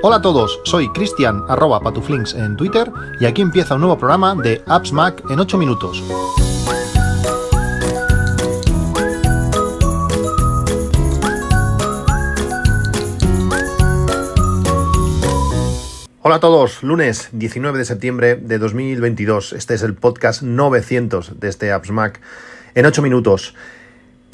Hola a todos, soy Cristian arroba patuflinks en Twitter y aquí empieza un nuevo programa de Apps Mac en 8 minutos. Hola a todos, lunes 19 de septiembre de 2022. Este es el podcast 900 de este Apps Mac en 8 minutos.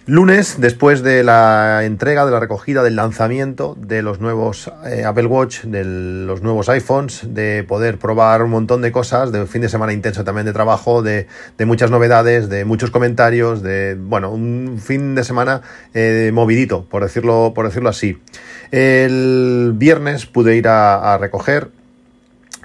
Lunes, después de la entrega, de la recogida, del lanzamiento de los nuevos eh, Apple Watch, de los nuevos iPhones, de poder probar un montón de cosas, de fin de semana intenso también de trabajo, de, muchas novedades, de muchos comentarios, de, bueno, un fin de semana eh, movidito, por decirlo, por decirlo así. El viernes pude ir a recoger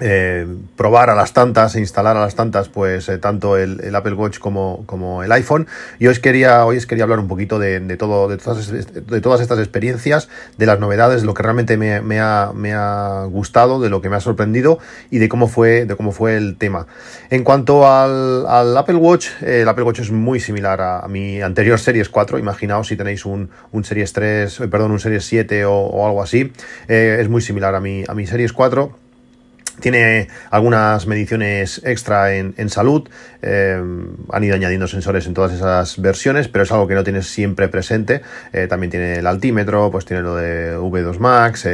eh, probar a las tantas, instalar a las tantas, pues eh, tanto el, Apple Watch como, el iPhone. Y hoy os quería, hoy os quería hablar un poquito de, todo, de todas, de todas, estas experiencias, de las novedades, de lo que realmente me, ha, gustado, de lo que me ha sorprendido y de cómo fue, de cómo fue el tema. En cuanto al, Apple Watch, el Apple Watch es muy similar a, mi anterior Series 4. Imaginaos si tenéis un, Series 3, eh, perdón, un Series 7 o, algo así. es muy similar a mi, a mi Series 4 tiene algunas mediciones extra en, salud. Eh, han ido añadiendo sensores en todas esas versiones, pero es algo que no tienes siempre presente. Eh, también tiene el altímetro, pues tiene lo de V2 Max,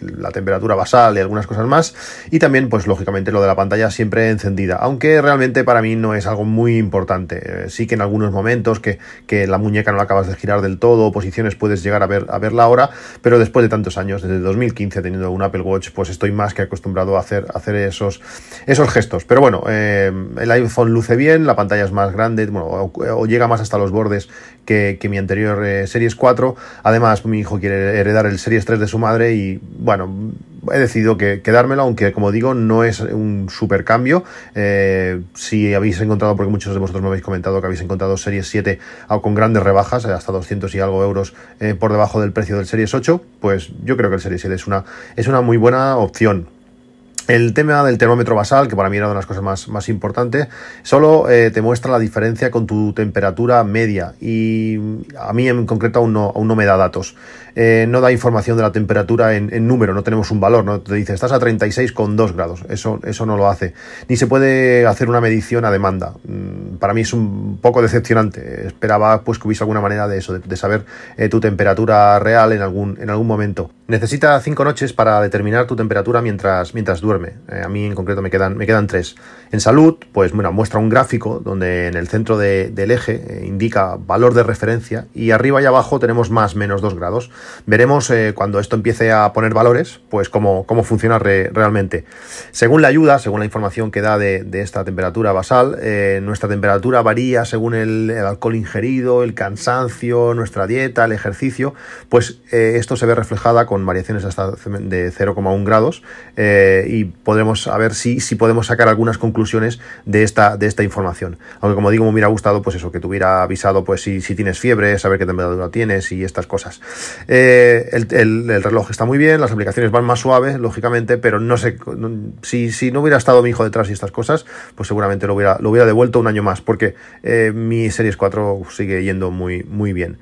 la temperatura basal y algunas cosas más. Y también, pues lógicamente, lo de la pantalla siempre encendida. Aunque realmente para mí no es algo muy importante. Eh, sí que en algunos momentos que, la muñeca no la acabas de girar del todo, posiciones puedes llegar a ver, a ver la hora, pero después de tantos años, desde 2015 teniendo un Apple Watch, pues estoy más que acostumbrado a hacer, hacer esos, esos gestos. Pero bueno, eh, el iPhone luce bien, la pantalla es más grande, bueno, o, llega más hasta los bordes que, mi anterior eh, Series 4. Además, mi hijo quiere heredar el Series 3 de su madre y bueno, he decidido que quedármelo, aunque como digo, no es un super cambio. Eh, si habéis encontrado, porque muchos de vosotros me habéis comentado que habéis encontrado Series 7 con grandes rebajas, eh, hasta 200 y algo euros eh, por debajo del precio del Series 8, pues yo creo que el Series 7 es una, es una muy buena opción. El tema del termómetro basal, que para mí era una de las cosas más, más importantes, solo eh, te muestra la diferencia con tu temperatura media y a mí en concreto aún no, aún no me da datos. Eh, no da información de la temperatura en, número, no tenemos un valor, no te dice estás a 36,2 grados, eso, eso no lo hace. Ni se puede hacer una medición a demanda. Mm, para mí es un poco decepcionante. Esperaba pues que hubiese alguna manera de eso, de, saber eh, tu temperatura real en algún, en algún momento. Necesita cinco noches para determinar tu temperatura mientras, mientras duerme. Eh, a mí en concreto me quedan, me quedan tres. En salud, pues bueno, muestra un gráfico donde en el centro del eje eh, indica valor de referencia y arriba y abajo tenemos más menos 2 grados. Veremos eh, cuando esto empiece a poner valores, pues cómo, cómo funciona realmente. Según la ayuda, según la información que da de, esta temperatura basal, nuestra temperatura varía según el, alcohol ingerido, el cansancio, nuestra dieta, el ejercicio, pues esto se ve reflejada con variaciones hasta de 0,1 grados y podremos ver si, si podemos sacar algunas conclusiones de esta, de esta información. Aunque como digo, me hubiera gustado pues eso, que te hubiera avisado pues si, si tienes fiebre, saber qué temperatura tienes y estas cosas. Eh, el, reloj está muy bien, las aplicaciones van más suaves, lógicamente, pero no sé, si, si no hubiera estado mi hijo detrás y estas cosas, pues seguramente lo hubiera, lo hubiera devuelto un año más, porque eh, mi Series 4 sigue yendo muy, muy bien.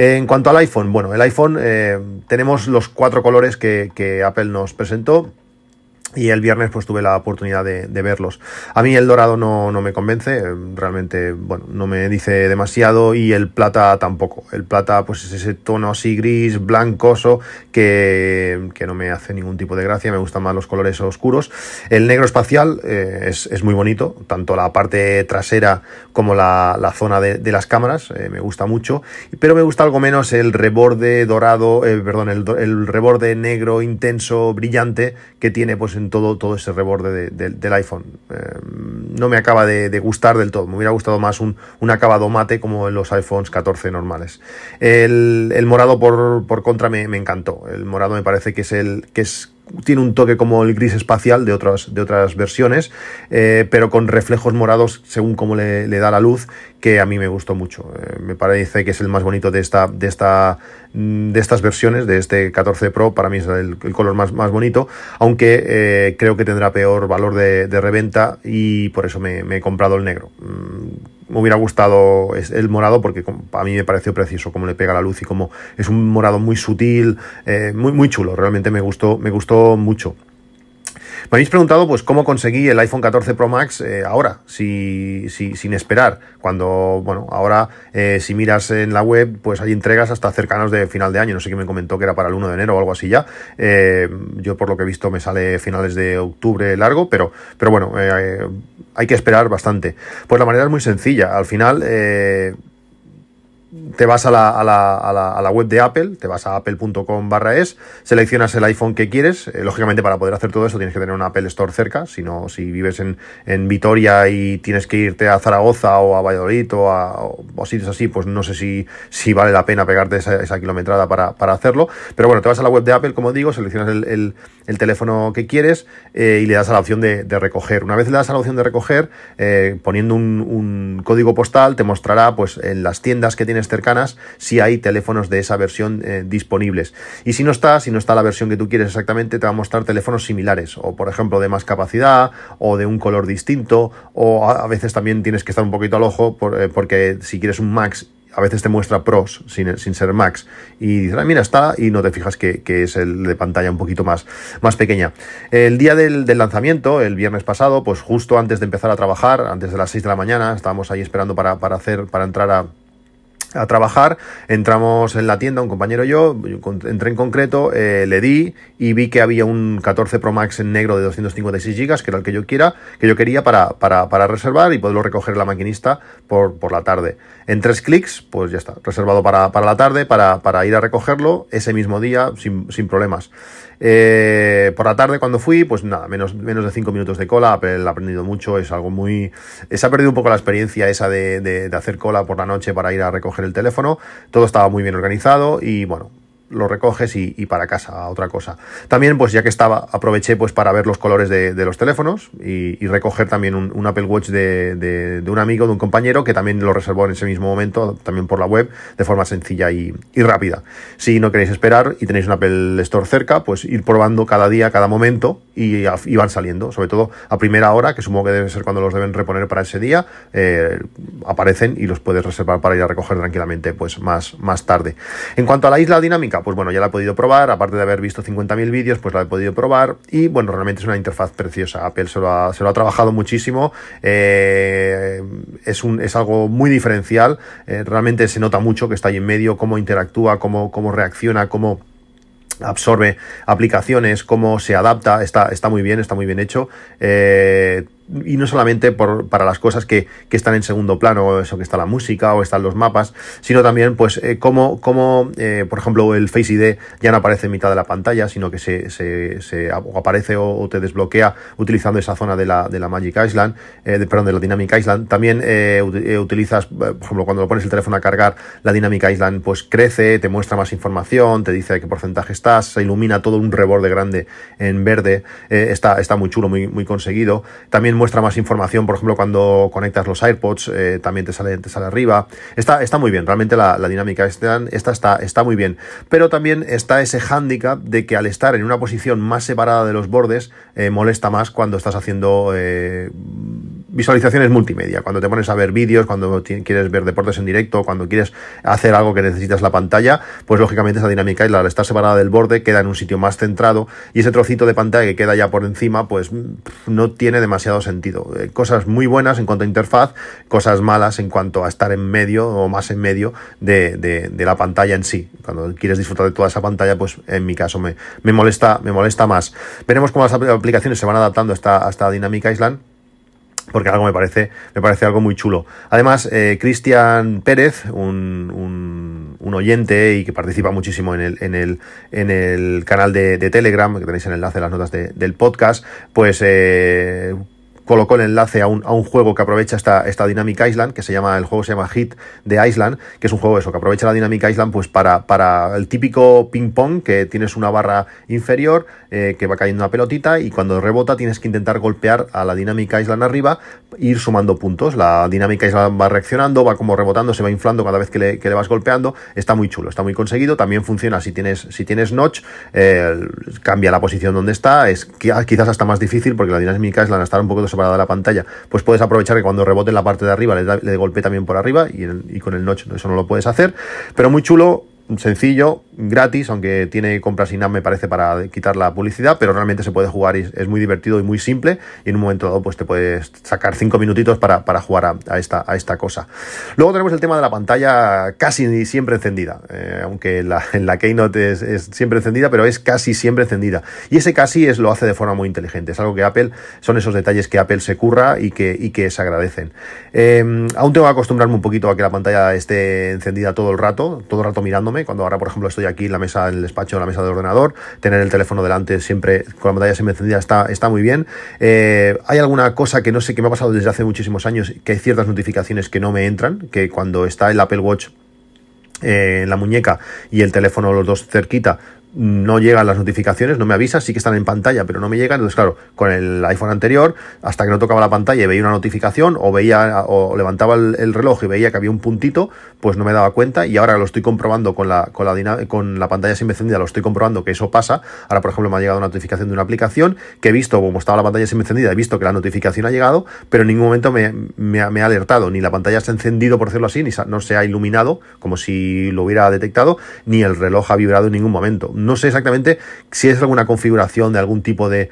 En cuanto al iPhone, bueno, el iPhone eh, tenemos los cuatro colores que, que Apple nos presentó y el viernes pues tuve la oportunidad de, verlos. A mí el dorado no, me convence, realmente bueno, no me dice demasiado y el plata tampoco. El plata pues es ese tono así gris, blancoso, que, no me hace ningún tipo de gracia, me gustan más los colores oscuros. El negro espacial eh, es, muy bonito, tanto la parte trasera como la, zona de, las cámaras, eh, me gusta mucho, pero me gusta algo menos el reborde dorado, eh, perdón, el, el reborde negro intenso, brillante que tiene pues en todo, todo ese reborde del iPhone. Eh, no me acaba de, gustar del todo. Me hubiera gustado más un, acabado mate como en los iPhones 14 normales. El, morado por, por contra me, encantó. El morado me parece que es el que es tiene un toque como el gris espacial de otras, de otras versiones, eh, pero con reflejos morados según cómo le, da la luz, que a mí me gustó mucho. Eh, me parece que es el más bonito de, esta, de, esta, mm, de estas versiones, de este 14 Pro, para mí es el, color más, más, bonito, aunque eh, creo que tendrá peor valor de, reventa y por eso me, he comprado el negro. Mm, me hubiera gustado el morado porque a mí me pareció precioso cómo le pega la luz y cómo es un morado muy sutil, eh, muy, muy chulo. Realmente me gustó, me gustó mucho. Me habéis preguntado pues cómo conseguí el iPhone 14 Pro Max eh, ahora, si, sin esperar. Cuando, bueno, ahora eh, si miras en la web, pues hay entregas hasta cercanos de final de año. No sé quién me comentó que era para el 1 de enero o algo así ya. Eh, yo por lo que he visto me sale finales de octubre largo, pero, pero bueno, hay que esperar bastante. Pues la manera es muy sencilla. Al final te vas a la, a, la, a, la, web de Apple, te vas a apple.com barra es, seleccionas el iPhone que quieres. Eh, lógicamente, para poder hacer todo eso tienes que tener un Apple Store cerca. Si no, si vives en, en Vitoria y tienes que irte a Zaragoza o a Valladolid o a o sitios así, pues no sé si, si vale la pena pegarte esa, esa kilometrada para, para, hacerlo. Pero bueno, te vas a la web de Apple, como digo, seleccionas el, el, el teléfono que quieres eh, y le das a la opción de, de, recoger. Una vez le das a la opción de recoger, eh, poniendo un, un código postal, te mostrará pues en las tiendas que tienes cercanas si hay teléfonos de esa versión eh, disponibles. Y si no está, si no está la versión que tú quieres exactamente, te va a mostrar teléfonos similares, o por ejemplo de más capacidad, o de un color distinto, o a, veces también tienes que estar un poquito al ojo eh, porque si quieres un Max a veces te muestra pros sin, ser max y dices, ah, mira, está y no te fijas que, es el de pantalla un poquito más, más pequeña. El día del, lanzamiento, el viernes pasado, pues justo antes de empezar a trabajar, antes de las 6 de la mañana, estábamos ahí esperando para, para hacer, para entrar a, a trabajar, entramos en la tienda, un compañero y yo, entré en concreto, eh, le di y vi que había un 14 Pro Max en negro de 256 GB, que era el que yo quiera, que yo quería para, para, para reservar y poderlo recoger la maquinista por, por, la tarde. En tres clics, pues ya está, reservado para, para la tarde, para, para, ir a recogerlo ese mismo día sin, sin problemas. Eh, por la tarde cuando fui, pues nada, menos, menos de 5 minutos de cola, Apple ha aprendido mucho, es algo muy... Se ha perdido un poco la experiencia esa de, de, de hacer cola por la noche para ir a recoger el teléfono, todo estaba muy bien organizado y bueno, lo recoges y, para casa, a otra cosa. También, pues ya que estaba, aproveché pues para ver los colores de, los teléfonos y, recoger también un, Apple Watch de, de, un amigo, de un compañero, que también lo reservó en ese mismo momento, también por la web, de forma sencilla y, rápida. Si no queréis esperar y tenéis un Apple Store cerca, pues ir probando cada día, cada momento y, van saliendo, sobre todo a primera hora, que supongo que debe ser cuando los deben reponer para ese día, eh, aparecen y los puedes reservar para ir a recoger tranquilamente pues más, más tarde. En cuanto a la isla dinámica, pues bueno, ya la he podido probar, aparte de haber visto 50.000 vídeos, pues la he podido probar y bueno, realmente es una interfaz preciosa. Apple se lo ha, se lo ha trabajado muchísimo, eh, es, un, es algo muy diferencial, eh, realmente se nota mucho que está ahí en medio, cómo interactúa, cómo, cómo reacciona, cómo absorbe aplicaciones, cómo se adapta, está, está muy bien, está muy bien hecho. Eh, y no solamente por, para las cosas que, que, están en segundo plano, eso que está la música o están los mapas, sino también, pues, eh, como, como eh, por ejemplo, el Face ID ya no aparece en mitad de la pantalla, sino que se, se, se aparece o, te desbloquea utilizando esa zona de la, de la Magic Island, eh, de, perdón, de la Dynamic Island. También eh, utilizas, por ejemplo, cuando lo pones el teléfono a cargar, la Dynamic Island, pues, crece, te muestra más información, te dice de qué porcentaje estás, se ilumina todo un reborde grande en verde, está, está muy chulo, muy, muy conseguido. También muestra más información, por ejemplo, cuando conectas los AirPods, eh, también te sale, te sale arriba. Está, está muy bien, realmente la, dinámica esta, está, está muy bien. Pero también está ese hándicap de que al estar en una posición más separada de los bordes, eh, molesta más cuando estás haciendo eh, visualizaciones multimedia, cuando te pones a ver vídeos, cuando quieres ver deportes en directo, cuando quieres hacer algo que necesitas la pantalla, pues lógicamente esa dinámica y al estar separada del borde queda en un sitio más centrado y ese trocito de pantalla que queda ya por encima, pues no tiene demasiado sentido. Eh, cosas muy buenas en cuanto a interfaz, cosas malas en cuanto a estar en medio o más en medio de, la pantalla en sí. Cuando quieres disfrutar de toda esa pantalla, pues en mi caso me, me molesta, me molesta más. Veremos cómo las aplicaciones se van adaptando a esta, a esta Dynamic Island porque algo me parece, me parece algo muy chulo. Además, eh, Cristian Pérez, un, un, un, oyente y que participa muchísimo en el, en el, en el canal de, de Telegram, que tenéis el enlace en las notas de, del podcast, pues eh, colocó el enlace a un, a un juego que aprovecha esta, esta Dynamic Island, que se llama, el juego se llama Hit de Island, que es un juego eso, que aprovecha la Dynamic Island pues para, para el típico ping pong, que tienes una barra inferior, eh, que va cayendo una pelotita, y cuando rebota tienes que intentar golpear a la Dynamic Island arriba, ir sumando puntos. La Dynamic Island va reaccionando, va como rebotando, se va inflando cada vez que le, que le vas golpeando, está muy chulo, está muy conseguido, también funciona si tienes, si tienes notch, eh, cambia la posición donde está, es quizás hasta más difícil porque la Dynamic Island estar un poco separada de la pantalla, pues puedes aprovechar que cuando rebote la parte de arriba le, da, le también por arriba y, y con el notch eso no lo puedes hacer. Pero muy chulo, sencillo, gratis, aunque tiene compras in me parece para quitar la publicidad, pero realmente se puede jugar y es muy divertido y muy simple y en un momento dado pues te puedes sacar cinco minutitos para, jugar a, esta, a esta cosa. Luego tenemos el tema de la pantalla casi siempre encendida, eh, aunque en la Keynote es, siempre encendida, pero es casi siempre encendida. Y ese casi es, lo hace de forma muy inteligente, es algo que Apple, son esos detalles que Apple se curra y que, y que se agradecen. Eh, aún tengo que acostumbrarme un poquito a que la pantalla esté encendida todo el rato, todo el rato mirándome, cuando ahora, por ejemplo, estoy aquí en la mesa, en el despacho, en la mesa del ordenador, tener el teléfono delante siempre con la pantalla siempre encendida está, está muy bien. Eh, hay alguna cosa que no sé, que me ha pasado desde hace muchísimos años, que hay ciertas notificaciones que no me entran, que cuando está el Apple Watch eh, en la muñeca y el teléfono los dos cerquita, no llegan las notificaciones, no me avisa, sí que están en pantalla, pero no me llegan. Entonces, claro, con el iPhone anterior, hasta que no tocaba la pantalla y veía una notificación, o veía, o levantaba el, reloj y veía que había un puntito, pues no me daba cuenta. Y ahora lo estoy comprobando con la, con la, pantalla siempre encendida, lo estoy comprobando que eso pasa. Ahora, por ejemplo, me ha llegado una notificación de una aplicación que he visto, como estaba la pantalla siempre encendida, he visto que la notificación ha llegado, pero en ningún momento me, me, ha, alertado, ni la pantalla se ha encendido, por decirlo así, ni no se ha iluminado, como si lo hubiera detectado, ni el reloj ha vibrado en ningún momento no sé exactamente si es alguna configuración de algún tipo de,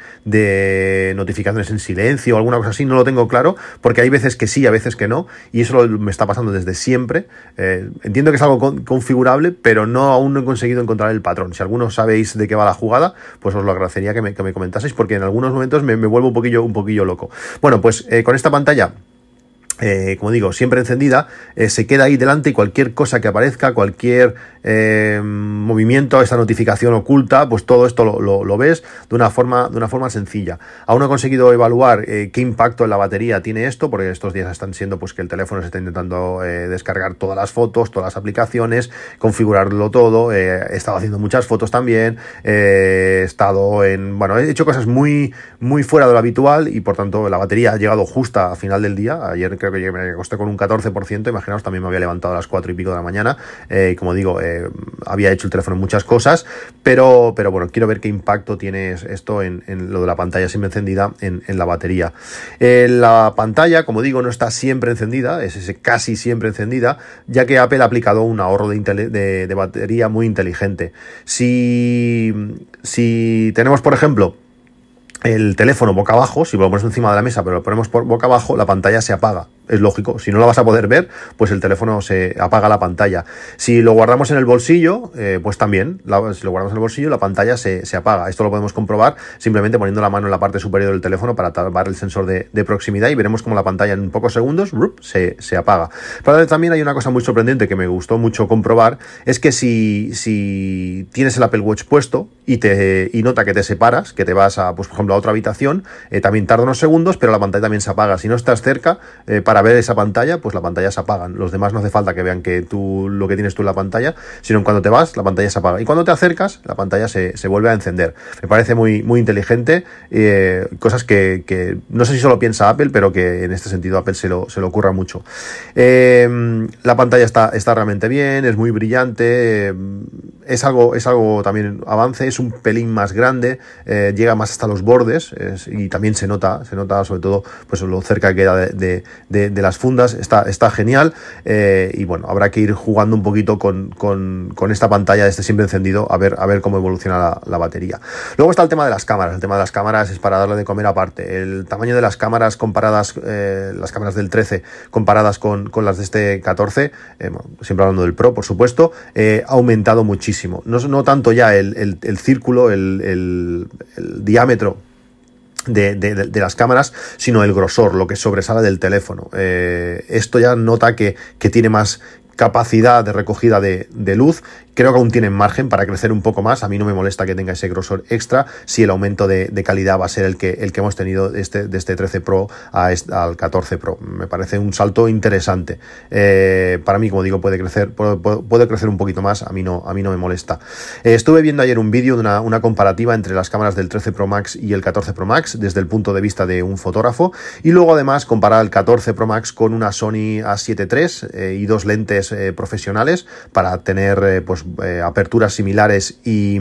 notificaciones en silencio o alguna cosa así, no lo tengo claro, porque hay veces que sí, a veces que no, y eso me está pasando desde siempre. Eh, entiendo que es algo configurable, pero no aún no he conseguido encontrar el patrón. Si algunos sabéis de qué va la jugada, pues os lo agradecería que me, comentaseis, porque en algunos momentos me, vuelvo un poquillo, un poquillo loco. Bueno, pues eh, con esta pantalla eh, como digo, siempre encendida, eh, se queda ahí delante y cualquier cosa que aparezca, cualquier eh, movimiento, esta notificación oculta, pues todo esto lo, ves de una forma, de una forma sencilla. Aún no he conseguido evaluar qué impacto en la batería tiene esto, porque estos días están siendo pues que el teléfono se está intentando descargar todas las fotos, todas las aplicaciones, configurarlo todo. he estado haciendo muchas fotos también, he estado en, bueno, he hecho cosas muy, muy fuera de lo habitual y por tanto la batería ha llegado justa a final del día. Ayer que me acosté con un 14%, imaginaos, también me había levantado a las 4 y pico de la mañana, eh, como digo, eh, había hecho el teléfono en muchas cosas, pero, pero bueno, quiero ver qué impacto tiene esto en, lo de la pantalla siempre encendida en, la batería. Eh, la pantalla, como digo, no está siempre encendida, es casi siempre encendida, ya que Apple ha aplicado un ahorro de, de batería muy inteligente. Si, si tenemos, por ejemplo, el teléfono boca abajo, si lo ponemos encima de la mesa, pero lo ponemos por boca abajo, la pantalla se apaga es lógico. Si no lo vas a poder ver, pues el teléfono se apaga la pantalla. Si lo guardamos en el bolsillo, eh, pues también, si lo guardamos en el bolsillo, la pantalla se, apaga. Esto lo podemos comprobar simplemente poniendo la mano en la parte superior del teléfono para tapar el sensor de, proximidad y veremos como la pantalla en pocos segundos se, se, apaga. Pero también hay una cosa muy sorprendente que me gustó mucho comprobar, es que si, si tienes el Apple Watch puesto y, te, y nota que te separas, que te vas a, pues, por ejemplo, a otra habitación, eh, también tarda unos segundos, pero la pantalla también se apaga. Si no estás cerca, eh, para para ver esa pantalla, pues la pantalla se apaga. Los demás no hace falta que vean que tú lo que tienes tú en la pantalla, sino cuando te vas, la pantalla se apaga. Y cuando te acercas, la pantalla se, vuelve a encender. Me parece muy, muy inteligente, eh, cosas que, no sé si solo piensa Apple, pero que en este sentido Apple se lo, se lo ocurra mucho. Eh, la pantalla está, está realmente bien, es muy brillante, eh, es algo, es algo también avance, es un pelín más grande, llega más hasta los bordes y también se nota, se nota sobre todo pues lo cerca que queda de de las fundas, está, está genial eh, y bueno, habrá que ir jugando un poquito con, esta pantalla de este siempre encendido a ver, a ver cómo evoluciona la, batería. Luego está el tema de las cámaras, el tema de las cámaras es para darle de comer aparte. El tamaño de las cámaras comparadas, eh, las cámaras del 13 comparadas con, las de este 14, eh, siempre hablando del Pro, por supuesto, ha aumentado muchísimo. No, no tanto ya el, círculo, el diámetro de, las cámaras, sino el grosor, lo que sobresale del teléfono. Eh, esto ya nota que, que, tiene más capacidad de recogida de, luz Creo que aún tienen margen para crecer un poco más. A mí no me molesta que tenga ese grosor extra si el aumento de, calidad va a ser el que, el que hemos tenido este, de este 13 Pro a al 14 Pro. Me parece un salto interesante. Eh, para mí, como digo, puede crecer, puede, crecer un poquito más. A mí no, a mí no me molesta. Eh, estuve viendo ayer un vídeo de una, una, comparativa entre las cámaras del 13 Pro Max y el 14 Pro Max desde el punto de vista de un fotógrafo. Y luego además comparar el 14 Pro Max con una Sony A7 III eh, y dos lentes profesionales para tener pues eh, aperturas similares y,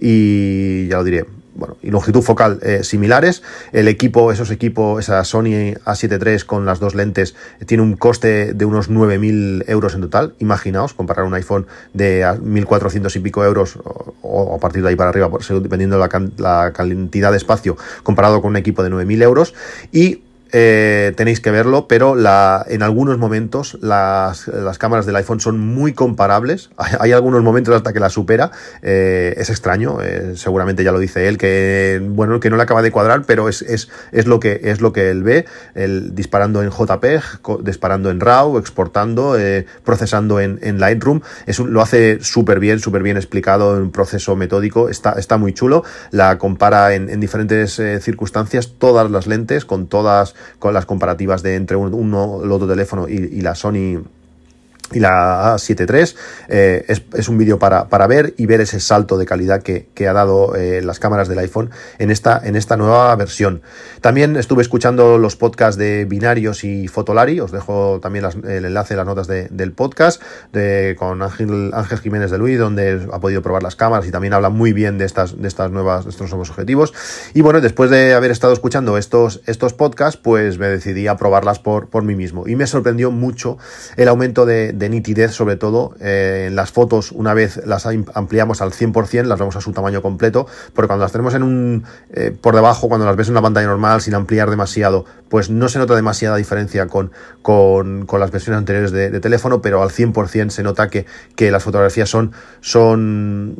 y, ya lo diré, bueno, y longitud focal similares. El equipo, esos equipos, esa Sony A7 III con las dos lentes, tiene un coste de unos 9.000 euros en total. Imaginaos, comparar un iPhone de 1.400 y pico euros o, a partir de ahí para arriba, dependiendo de la, la cantidad de espacio, comparado con un equipo de 9.000 euros. Y eh, tenéis que verlo, pero la, en algunos momentos las, las, cámaras del iPhone son muy comparables. Hay, algunos momentos hasta que la supera. Eh, es extraño, eh, seguramente ya lo dice él, que bueno, que no le acaba de cuadrar, pero es, es, es, lo, que, es lo que él ve, el, disparando en JPEG, disparando en RAW, exportando, procesando en, en, Lightroom. Es lo hace súper bien, súper bien explicado en un proceso metódico. Está, está muy chulo. La compara en, en diferentes circunstancias, todas las lentes, con todas con las comparativas de entre uno, el otro teléfono y, y la Sony y la A7 III eh, es, un vídeo para, para, ver y ver ese salto de calidad que, ha dado eh, las cámaras del iPhone en esta, en esta nueva versión. También estuve escuchando los podcasts de Binarios y Fotolari, os dejo también el enlace, las notas del podcast de, con Ángel, Ángel Jiménez de Luis, donde ha podido probar las cámaras y también habla muy bien de estas, de estas nuevas, de estos nuevos objetivos. Y bueno, después de haber estado escuchando estos, estos podcasts, pues me decidí a probarlas por, por mí mismo. Y me sorprendió mucho el aumento de de nitidez sobre todo. Eh, en las fotos, una vez las ampliamos al 100%, las vemos a su tamaño completo, porque cuando las tenemos en un eh, por debajo, cuando las ves en una pantalla normal sin ampliar demasiado, pues no se nota demasiada diferencia con, con, las versiones anteriores de, teléfono, pero al 100% se nota que, que las fotografías son, son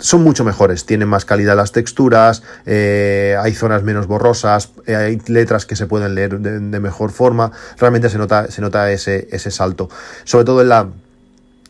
son mucho mejores, tienen más calidad las texturas, eh, hay zonas menos borrosas, eh, hay letras que se pueden leer de, mejor forma, realmente se nota, se nota ese, ese salto. Sobre todo en la,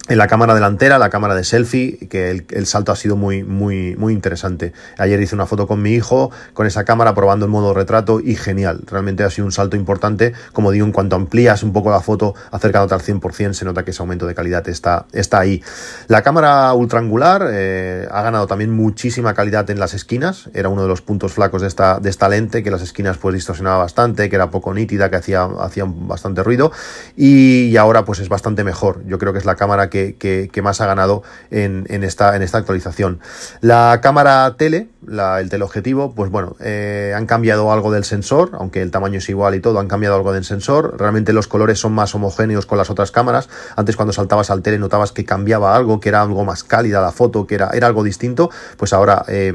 en la cámara delantera, la cámara de selfie, que el, salto ha sido muy, muy, muy interesante. Ayer hice una foto con mi hijo, con esa cámara, probando el modo retrato y genial. Realmente ha sido un salto importante. Como digo, en cuanto amplías un poco la foto, acercándote al 100%, se nota que ese aumento de calidad está, está ahí. La cámara ultraangular eh, ha ganado también muchísima calidad en las esquinas. Era uno de los puntos flacos de esta, de esta lente, que las esquinas pues distorsionaba bastante, que era poco nítida, que hacía, hacía bastante ruido. Y, y ahora pues es bastante mejor. Yo creo que es la cámara que que, más ha ganado en, esta, actualización. La cámara tele, el teleobjetivo, pues bueno, eh, han cambiado algo del sensor, aunque el tamaño es igual y todo, han cambiado algo del sensor. Realmente los colores son más homogéneos con las otras cámaras. Antes cuando saltabas al tele notabas que cambiaba algo, que era algo más cálida la foto, que era, algo distinto. Pues ahora eh,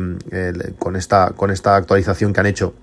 esta, con esta actualización que han hecho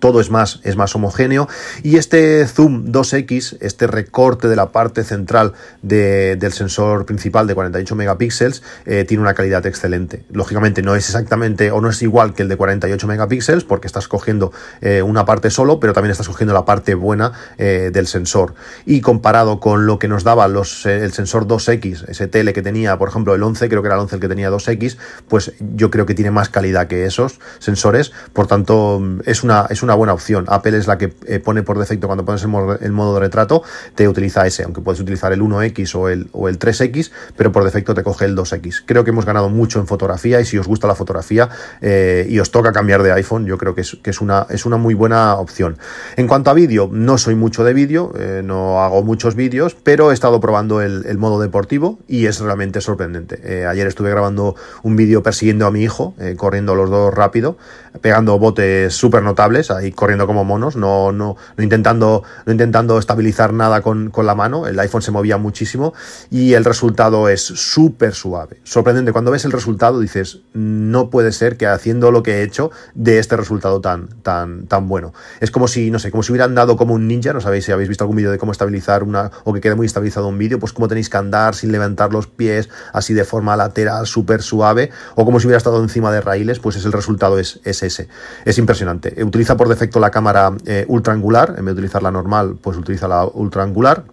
todo es más, es más homogéneo. Y este zoom 2X, este recorte de la parte central del sensor principal de 48 megapíxeles, eh, tiene una calidad excelente. Lógicamente no es exactamente o no es igual que el de 48 megapíxeles, porque estás cogiendo eh, una parte solo, pero también estás cogiendo la parte buena eh, del sensor. Y comparado con lo que nos daba los, el sensor 2X, ese tele que tenía, por ejemplo, el 11, creo que era el 11 el que tenía 2X, pues yo creo que tiene más calidad que esos sensores. Por tanto, es una, es una buena opción. Apple es la que eh, pone por defecto cuando pones el modo, de retrato, te utiliza ese, aunque puedes utilizar el 1X o el, o el 3X, pero por defecto te coge el 2X. Creo que hemos ganado mucho en fotografía y si os gusta la fotografía eh, y os toca cambiar de iPhone, yo creo que es, que es, una, es una muy buena opción. En cuanto a vídeo, no soy mucho de vídeo, eh, no hago muchos vídeos, pero he estado probando el modo deportivo y es realmente sorprendente. ayer estuve grabando un vídeo persiguiendo a mi hijo, corriendo los dos rápido, pegando botes súper notables, ahí corriendo como monos, no, no, no, intentando, no intentando estabilizar nada con, con, la mano. El iPhone se movía muchísimo y el resultado es súper suave. Sorprendente. Cuando ves el resultado dices, no puede ser que haciendo lo que he hecho de este resultado tan, tan, tan bueno. Es como si, no sé, como si hubieran dado como un ninja, no sabéis si habéis visto algún vídeo de cómo estabilizar una, o que quede muy estabilizado un vídeo, pues cómo tenéis que andar sin levantar los pies, así de forma lateral, súper suave, o como si hubiera estado encima de raíles, pues es el resultado es, es ese. Es impresionante. Utiliza por defecto la cámara eh, ultra angular, en vez de utilizar la normal, pues utiliza la ultra angular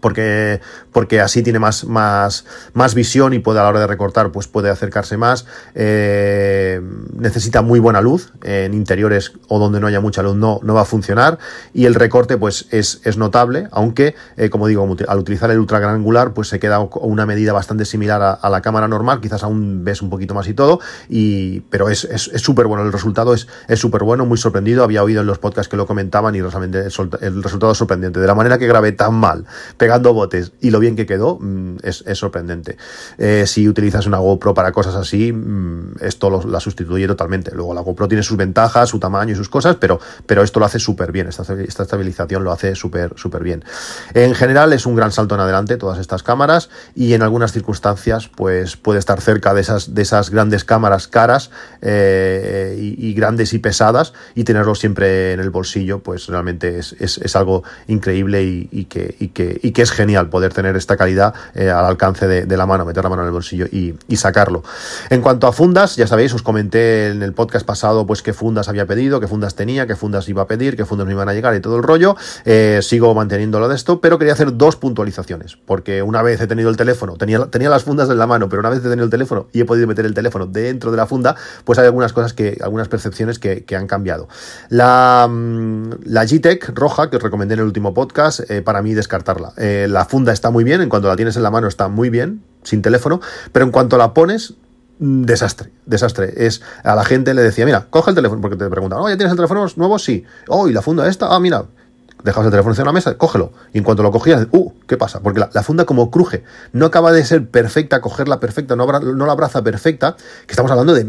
porque, porque así tiene más, más, más visión y puede a la hora de recortar pues puede acercarse más. Eh, necesita muy buena luz, en interiores o donde no haya mucha luz no, no va a funcionar y el recorte pues es, es notable, aunque eh, como digo, al utilizar el ultra gran angular pues se queda una medida bastante similar a, la cámara normal, quizás aún ves un poquito más y todo, y, pero es súper es, bueno, el resultado es súper bueno, muy sorprendido, había oído en los podcasts que lo comentaban y realmente el resultado es sorprendente, de la manera que grabé tan mal, pegando botes y lo bien que quedó mm, es, sorprendente. Eh, si utilizas una GoPro para cosas así, mm, esto la sustituye totalmente. Luego la GoPro tiene sus ventajas, su tamaño y sus cosas, pero, pero esto lo hace súper bien, esta, esta, estabilización lo hace súper súper bien. En general es un gran salto en adelante todas estas cámaras y en algunas circunstancias pues puede estar cerca de esas, de esas grandes cámaras caras eh, y, grandes y pesadas y tenerlo siempre en el bolsillo pues realmente es, es, algo increíble y, que, que es genial poder tener esta calidad eh, al alcance de, la mano, meter la mano en el bolsillo y, sacarlo. En cuanto a fundas, ya sabéis, os comenté en el podcast pasado pues qué fundas había pedido, qué fundas tenía, qué fundas iba a pedir, qué fundas me iban a llegar y todo el rollo. Eh, sigo manteniéndolo de esto, pero quería hacer dos puntualizaciones, porque una vez he tenido el teléfono, tenía, tenía las fundas en la mano, pero una vez he tenido el teléfono y he podido meter el teléfono dentro de la funda, pues hay algunas cosas que, algunas percepciones que, han cambiado. La, mm, la G-Tech roja, que os recomendé en el último podcast, eh, para mí descartarla. Eh, la funda está muy bien, en cuanto la tienes en la mano está muy bien, sin teléfono, pero en cuanto la pones, mm, desastre, desastre. Es a la gente le decía, mira, coge el teléfono, porque te preguntan, oh, ¿ya tienes el teléfono nuevo? Sí. Oh, ¿y la funda esta? Ah, mira, dejabas el teléfono en la mesa, cógelo. Y en cuanto lo cogías, uh, ¿qué pasa? Porque la, funda como cruje, no acaba de ser perfecta, cogerla perfecta, no, no la abraza perfecta, que estamos hablando de,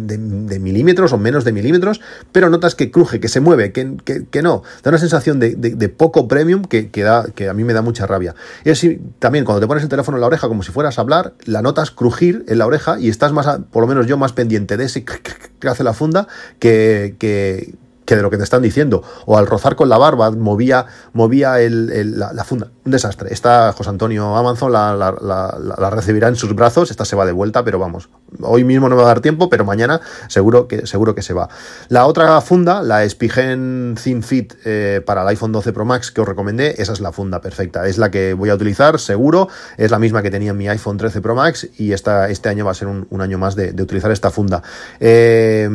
milímetros o menos de milímetros, pero notas que cruje, que se mueve, que, que, no. Da una sensación de, poco premium que, que, a mí me da mucha rabia. Y así, también cuando te pones el teléfono en la oreja como si fueras a hablar, la notas crujir en la oreja y estás más, por lo menos yo, más pendiente de ese que hace la funda que que de lo que te están diciendo. O al rozar con la barba movía, movía el, la, funda. Un desastre. Esta José Antonio Amazon la, la, recibirá en sus brazos. Esta se va de vuelta, pero vamos. Hoy mismo no me va a dar tiempo, pero mañana seguro que, seguro que se va. La otra funda, la Spigen Thin Fit eh, para el iPhone 12 Pro Max que os recomendé, esa es la funda perfecta. Es la que voy a utilizar, seguro. Es la misma que tenía en mi iPhone 13 Pro Max y esta, este año va a ser un, año más de, de utilizar esta funda. Eh,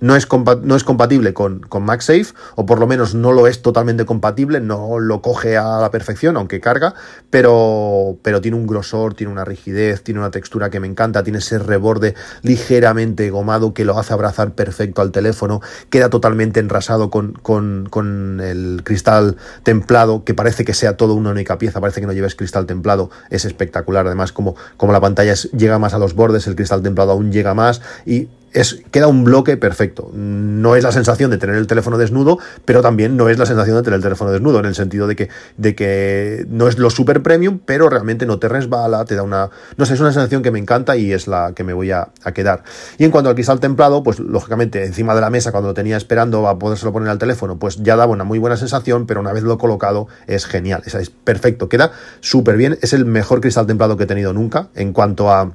no es, no es compatible con, con, MagSafe, o por lo menos no lo es totalmente compatible, no lo coge a la perfección, aunque carga, pero, pero tiene un grosor, tiene una rigidez, tiene una textura que me encanta, tiene ese reborde ligeramente gomado que lo hace abrazar perfecto al teléfono, queda totalmente enrasado con, con, con el cristal templado, que parece que sea todo una única pieza, parece que no lleves cristal templado, es espectacular, además como, como la pantalla llega más a los bordes, el cristal templado aún llega más y es, queda un bloque perfecto. No es la sensación de tener el teléfono desnudo, pero también no es la sensación de tener el teléfono desnudo, en el sentido de que, de que no es lo super premium, pero realmente no te resbala, te da una. No sé, es una sensación que me encanta y es la que me voy a, quedar. Y en cuanto al cristal templado, pues lógicamente encima de la mesa, cuando lo tenía esperando a podérselo poner al teléfono, pues ya daba una muy buena sensación, pero una vez lo colocado es genial. es perfecto, queda súper bien. Es el mejor cristal templado que he tenido nunca en cuanto a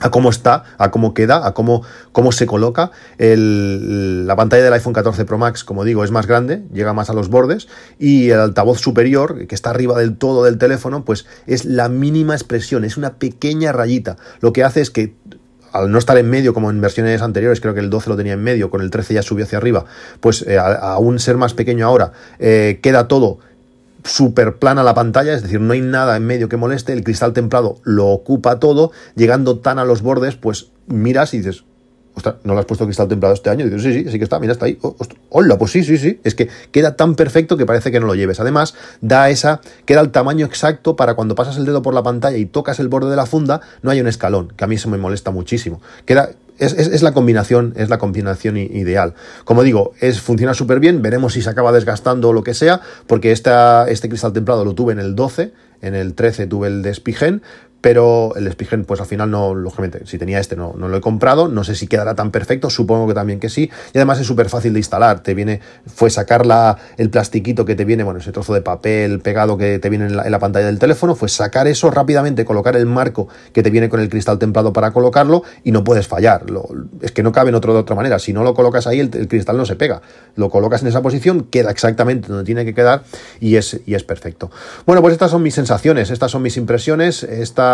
a cómo está, a cómo queda, a cómo, cómo se coloca. la pantalla del iPhone 14 Pro Max, como digo, es más grande, llega más a los bordes, y el altavoz superior, que está arriba del todo del teléfono, pues es la mínima expresión, es una pequeña rayita. Lo que hace es que al no estar en medio como en versiones anteriores, creo que el 12 lo tenía en medio, con el 13 ya subió hacia arriba, pues eh, aún ser más pequeño ahora, eh, queda todo súper plana la pantalla, es decir, no hay nada en medio que moleste, el cristal templado lo ocupa todo, llegando tan a los bordes, pues miras y dices, ostras, ¿no le has puesto cristal templado este año? Y dices, sí, sí, sí que está, mira, está ahí. Hola, pues sí, sí, sí. Es que queda tan perfecto que parece que no lo lleves. Además, da esa, queda el tamaño exacto para cuando pasas el dedo por la pantalla y tocas el borde de la funda, no hay un escalón, que a mí eso me molesta muchísimo. Queda es, la combinación, es la combinación ideal. Como digo, es, funciona súper bien, veremos si se acaba desgastando o lo que sea, porque esta, este cristal templado lo tuve en el 12, en el 13 tuve el de pero el Spigen, pues al final no, lógicamente, si tenía este no, no lo he comprado, no sé si quedará tan perfecto, supongo que también que sí, y además es súper fácil de instalar, te viene, fue sacar la, el plastiquito que te viene, bueno, ese trozo de papel pegado que te viene en la, pantalla del teléfono, fue sacar eso rápidamente, colocar el marco que te viene con el cristal templado para colocarlo y no puedes fallar, es que no cabe en otro, de otra manera, si no lo colocas ahí el, cristal no se pega, lo colocas en esa posición, queda exactamente donde tiene que quedar y es, y es perfecto. Bueno, pues estas son mis sensaciones, estas son mis impresiones, esta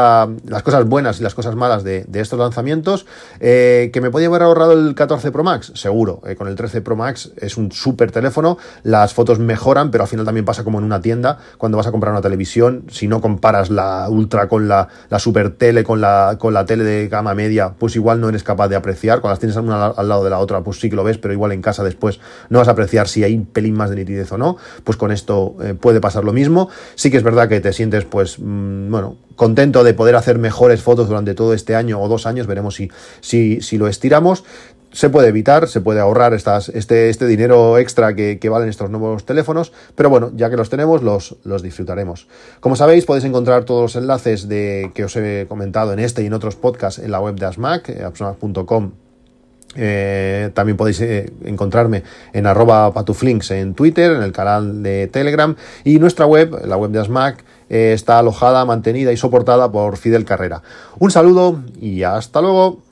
las cosas buenas y las cosas malas de, estos lanzamientos. Eh, ¿Que me podía haber ahorrado el 14 Pro Max? Seguro. Eh, con el 13 Pro Max es un súper teléfono, las fotos mejoran, pero al final también pasa como en una tienda, cuando vas a comprar una televisión, si no comparas la Ultra con la, la Super Tele, con la, con la tele de gama media, pues igual no eres capaz de apreciar. Cuando las tienes una al lado de la otra, pues sí que lo ves, pero igual en casa después no vas a apreciar si hay un pelín más de nitidez o no. Pues con esto eh, puede pasar lo mismo. Sí que es verdad que te sientes, pues, mm, bueno, contento de poder hacer mejores fotos durante todo este año o dos años, veremos si, si, si lo estiramos. Se puede evitar, se puede ahorrar este, este dinero extra que, valen estos nuevos teléfonos, pero bueno, ya que los tenemos, los, los disfrutaremos. Como sabéis, podéis encontrar todos los enlaces de, que os he comentado en este y en otros podcasts en la web de Asmac, eh, apsmac.com eh, también podéis eh, encontrarme en arroba patuflinks en Twitter, en el canal de Telegram y nuestra web, la web de Asmac, está alojada, mantenida y soportada por Fidel Carrera. Un saludo y hasta luego.